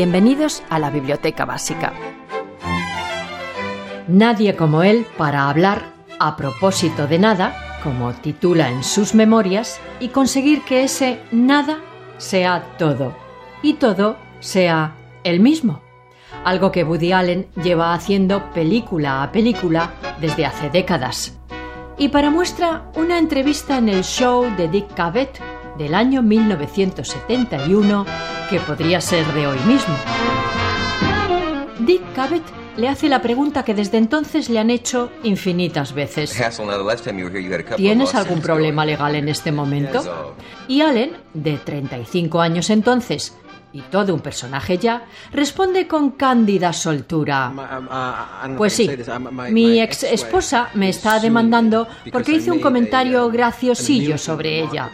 Bienvenidos a la Biblioteca Básica. Nadie como él para hablar a propósito de nada, como titula en sus memorias, y conseguir que ese nada sea todo y todo sea el mismo. Algo que Woody Allen lleva haciendo película a película desde hace décadas. Y para muestra, una entrevista en el show de Dick Cavett del año 1971 que podría ser de hoy mismo. Dick Cavett le hace la pregunta que desde entonces le han hecho infinitas veces. ¿Tienes algún problema legal en este momento? Y Allen, de 35 años entonces, y todo un personaje ya, responde con cándida soltura. Pues sí, mi ex esposa me está demandando porque hice un comentario graciosillo sobre ella.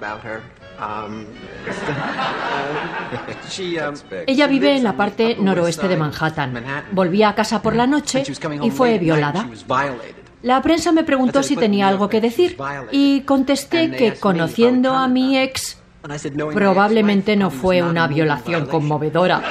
Um, Ella vive en la parte noroeste de Manhattan. Volvía a casa por la noche y fue violada. La prensa me preguntó si tenía algo que decir y contesté que conociendo a mi ex, probablemente no fue una violación conmovedora.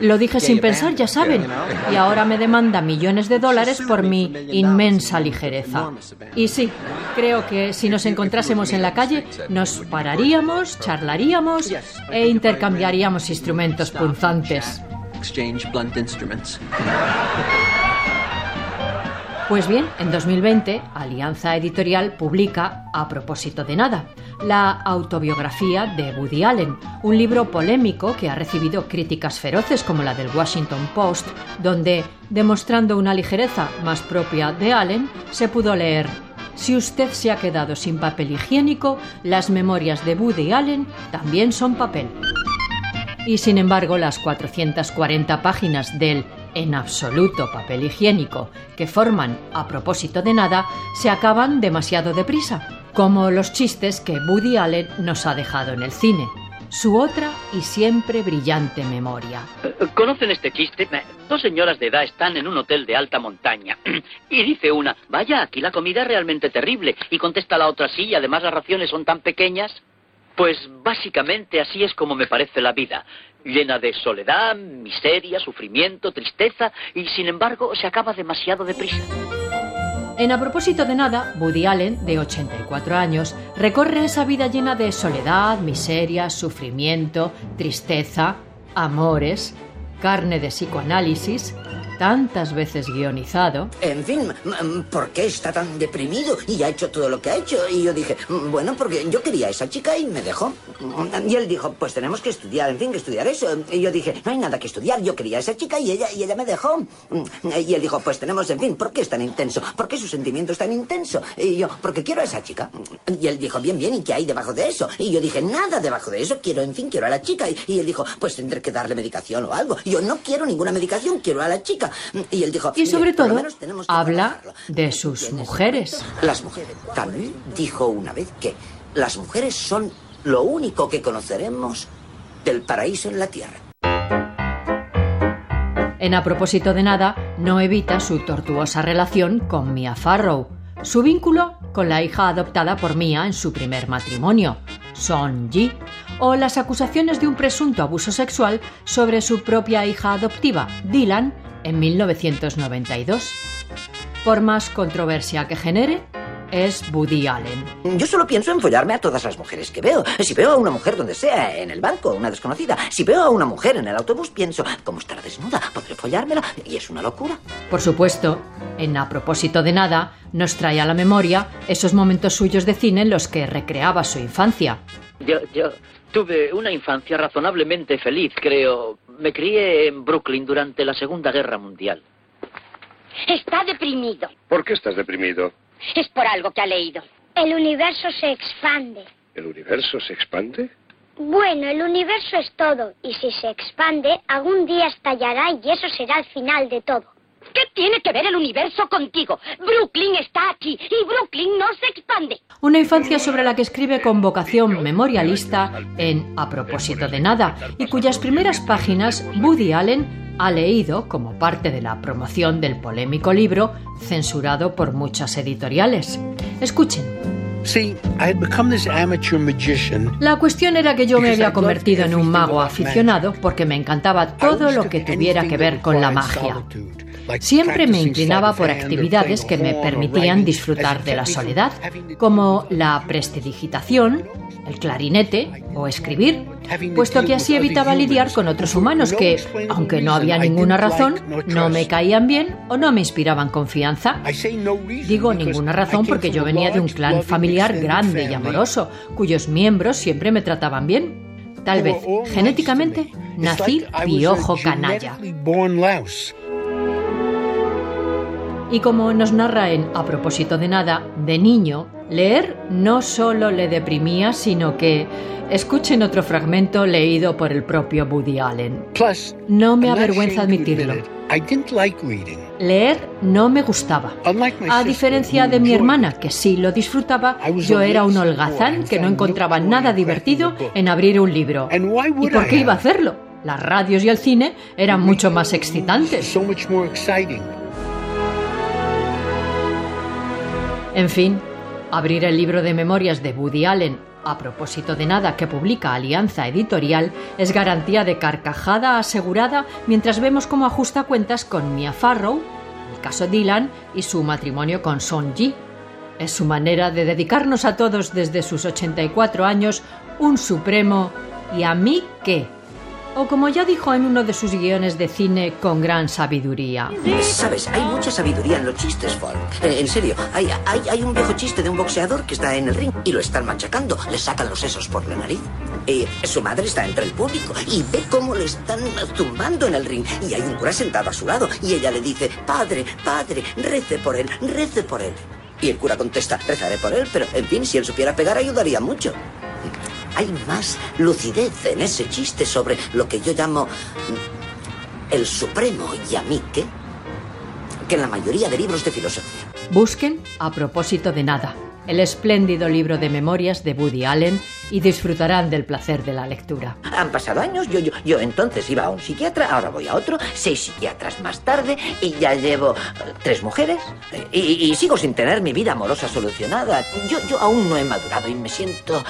Lo dije sin pensar, ya saben, y ahora me demanda millones de dólares por mi inmensa ligereza. Y sí, creo que si nos encontrásemos en la calle, nos pararíamos, charlaríamos e intercambiaríamos instrumentos punzantes. Pues bien, en 2020, Alianza Editorial publica A propósito de nada, la autobiografía de Woody Allen, un libro polémico que ha recibido críticas feroces como la del Washington Post, donde, demostrando una ligereza más propia de Allen, se pudo leer si usted se ha quedado sin papel higiénico, las memorias de Woody Allen también son papel. Y sin embargo, las 440 páginas del en absoluto papel higiénico que forman a propósito de nada se acaban demasiado deprisa, como los chistes que Woody Allen nos ha dejado en el cine. Su otra y siempre brillante memoria. ¿Conocen este chiste? Dos señoras de edad están en un hotel de alta montaña. Y dice una, vaya, aquí la comida es realmente terrible. Y contesta la otra, sí, además las raciones son tan pequeñas. Pues básicamente así es como me parece la vida, llena de soledad, miseria, sufrimiento, tristeza, y sin embargo se acaba demasiado deprisa. En A propósito de nada, Woody Allen, de 84 años, recorre esa vida llena de soledad, miseria, sufrimiento, tristeza, amores, carne de psicoanálisis, tantas veces guionizado. En fin, ¿por qué está tan deprimido y ha hecho todo lo que ha hecho? Y yo dije, bueno, porque yo quería a esa chica y me dejó. Y él dijo, pues tenemos que estudiar, en fin, que estudiar eso. Y yo dije, no hay nada que estudiar, yo quería a esa chica y ella, y ella me dejó. Y él dijo, pues tenemos, en fin, ¿por qué es tan intenso? ¿Por qué su sentimiento es tan intenso? Y yo, porque quiero a esa chica. Y él dijo, bien, bien, ¿y qué hay debajo de eso? Y yo dije, nada debajo de eso, quiero, en fin, quiero a la chica. Y, él dijo, pues tendré que darle medicación o algo. Y yo no quiero ninguna medicación, quiero a la chica. Y él dijo... Y sobre todo, habla de sus mujeres. Las mujeres. Camus dijo una vez que las mujeres son lo único que conoceremos del paraíso en la tierra. En A propósito de nada, no evita su tortuosa relación con Mia Farrow, su vínculo con la hija adoptada por Mia en su primer matrimonio, Son Ji, o las acusaciones de un presunto abuso sexual sobre su propia hija adoptiva, Dylan, en 1992. Por más controversia que genere, es Woody Allen. Yo solo pienso en follarme a todas las mujeres que veo. Si veo a una mujer donde sea, en el banco, una desconocida. Si veo a una mujer en el autobús, pienso, ¿cómo estará desnuda? ¿Podré follármela? Y es una locura. Por supuesto, en A propósito de nada, nos trae a la memoria esos momentos suyos de cine en los que recreaba su infancia. Yo, yo tuve una infancia razonablemente feliz, creo. Me crié en Brooklyn durante la Segunda Guerra Mundial. Está deprimido. ¿Por qué estás deprimido? Es por algo que ha leído. El universo se expande. ¿El universo se expande? Bueno, el universo es todo, y si se expande, algún día estallará y eso será el final de todo. ¿Qué tiene que ver el universo contigo? Brooklyn está aquí y Brooklyn no se expande. Una infancia sobre la que escribe con vocación memorialista en A propósito de nada y cuyas primeras páginas Woody Allen ha leído como parte de la promoción del polémico libro censurado por muchas editoriales. Escuchen. La cuestión era que yo me había convertido en un mago aficionado porque me encantaba todo lo que tuviera que ver con la magia. Siempre me inclinaba por actividades que me permitían disfrutar de la soledad, como la prestidigitación, el clarinete o escribir, puesto que así evitaba lidiar con otros humanos que, aunque no había ninguna razón, no me caían bien o no me inspiraban confianza. Digo ninguna razón porque yo venía de un clan familiar grande y amoroso, cuyos miembros siempre me trataban bien. Tal vez, genéticamente, nací piojo canalla. Y como nos narra en A propósito de nada, de niño, leer no solo le deprimía, sino que, escuchen otro fragmento leído por el propio Woody Allen. No me avergüenza admitirlo. Leer no me gustaba. A diferencia de mi hermana, que sí lo disfrutaba, yo era un holgazán que no encontraba nada divertido en abrir un libro. ¿Y por qué iba a hacerlo? Las radios y el cine eran mucho más excitantes. En fin, abrir el libro de memorias de Woody Allen a propósito de nada que publica Alianza Editorial es garantía de carcajada asegurada mientras vemos cómo ajusta cuentas con Mia Farrow, el caso Dylan y su matrimonio con Son Ji. Es su manera de dedicarnos a todos desde sus 84 años un supremo ¿y a mí qué? O como ya dijo en uno de sus guiones de cine con gran sabiduría. Sabes, hay mucha sabiduría en los chistes, Folk. Eh, en serio, hay, hay, hay, un viejo chiste de un boxeador que está en el ring y lo están machacando. Le sacan los sesos por la nariz. Y su madre está entre el público y ve cómo le están zumbando en el ring. Y hay un cura sentado a su lado y ella le dice, padre, padre, rece por él, rece por él. Y el cura contesta, rezaré por él, pero en fin, si él supiera pegar ayudaría mucho hay más lucidez en ese chiste sobre lo que yo llamo el supremo yamique que en la mayoría de libros de filosofía. Busquen a propósito de nada el espléndido libro de memorias de Woody Allen y disfrutarán del placer de la lectura. Han pasado años, yo, yo, yo entonces iba a un psiquiatra, ahora voy a otro, seis psiquiatras más tarde y ya llevo eh, tres mujeres y, y, sigo sin tener mi vida amorosa solucionada. Yo, yo aún no he madurado y me siento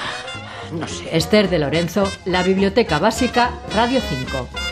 Esther de Lorenzo, La Biblioteca Básica, Radio 5.